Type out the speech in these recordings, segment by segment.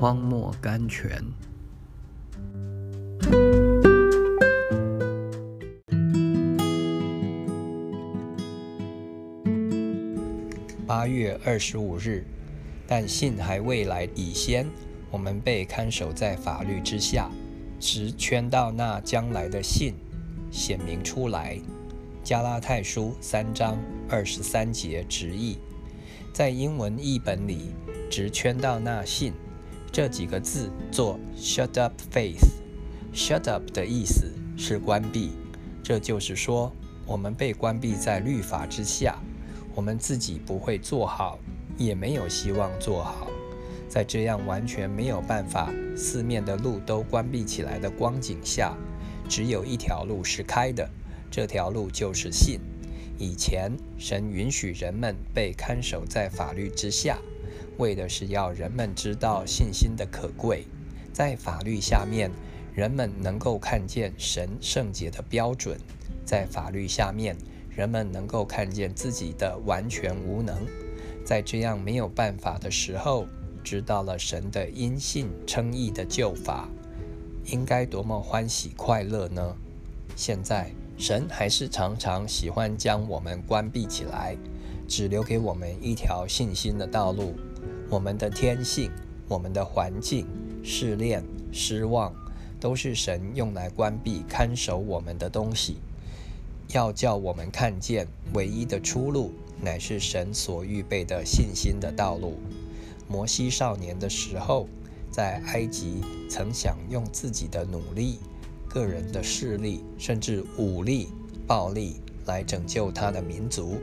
荒漠甘泉。八月二十五日，但信还未来以先，我们被看守在法律之下，直圈到那将来的信显明出来。加拉太书三章二十三节直译，在英文译本里，直圈到那信这几个字做 “shut up faith”。shut up 的意思是关闭，这就是说，我们被关闭在律法之下。我们自己不会做好，也没有希望做好。在这样完全没有办法，四面的路都关闭起来的光景下，只有一条路是开的，这条路就是信。以前神允许人们被看守在法律之下，为的是要人们知道信心的可贵。在法律下面，人们能够看见神圣洁的标准。在法律下面。人们能够看见自己的完全无能，在这样没有办法的时候，知道了神的因信称义的救法，应该多么欢喜快乐呢？现在神还是常常喜欢将我们关闭起来，只留给我们一条信心的道路。我们的天性、我们的环境、试炼、失望，都是神用来关闭看守我们的东西。要叫我们看见唯一的出路，乃是神所预备的信心的道路。摩西少年的时候，在埃及曾想用自己的努力、个人的势力，甚至武力、暴力来拯救他的民族，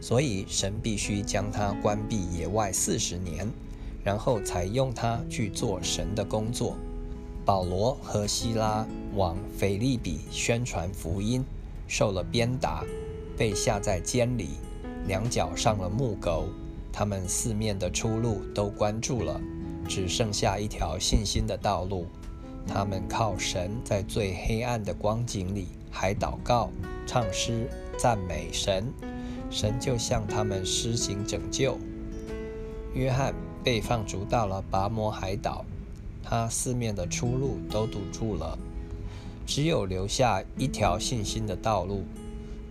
所以神必须将他关闭野外四十年，然后才用他去做神的工作。保罗和希拉往腓利比宣传福音。受了鞭打，被下在监里，两脚上了木狗，他们四面的出路都关住了，只剩下一条信心的道路。他们靠神，在最黑暗的光景里，还祷告、唱诗、赞美神，神就向他们施行拯救。约翰被放逐到了拔摩海岛，他四面的出路都堵住了。只有留下一条信心的道路。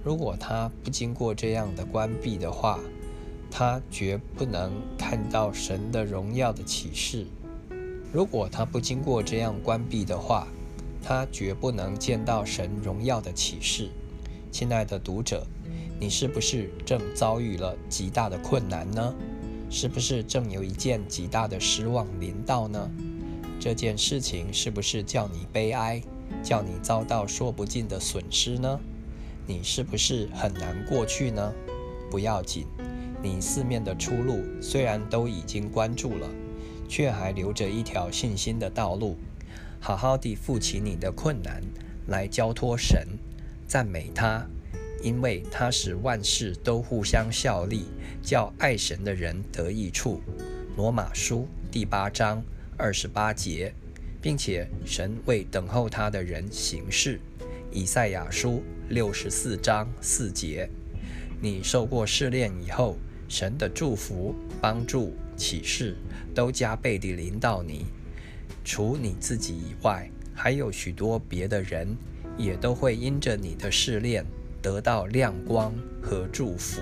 如果他不经过这样的关闭的话，他绝不能看到神的荣耀的启示。如果他不经过这样关闭的话，他绝不能见到神荣耀的启示。亲爱的读者，你是不是正遭遇了极大的困难呢？是不是正有一件极大的失望临到呢？这件事情是不是叫你悲哀？叫你遭到说不尽的损失呢？你是不是很难过去呢？不要紧，你四面的出路虽然都已经关住了，却还留着一条信心的道路。好好地负起你的困难来交托神，赞美他，因为他使万事都互相效力，叫爱神的人得益处。罗马书第八章二十八节。并且神为等候他的人行事。以赛亚书六十四章四节：你受过试炼以后，神的祝福、帮助、启示都加倍地临到你。除你自己以外，还有许多别的人，也都会因着你的试炼得到亮光和祝福。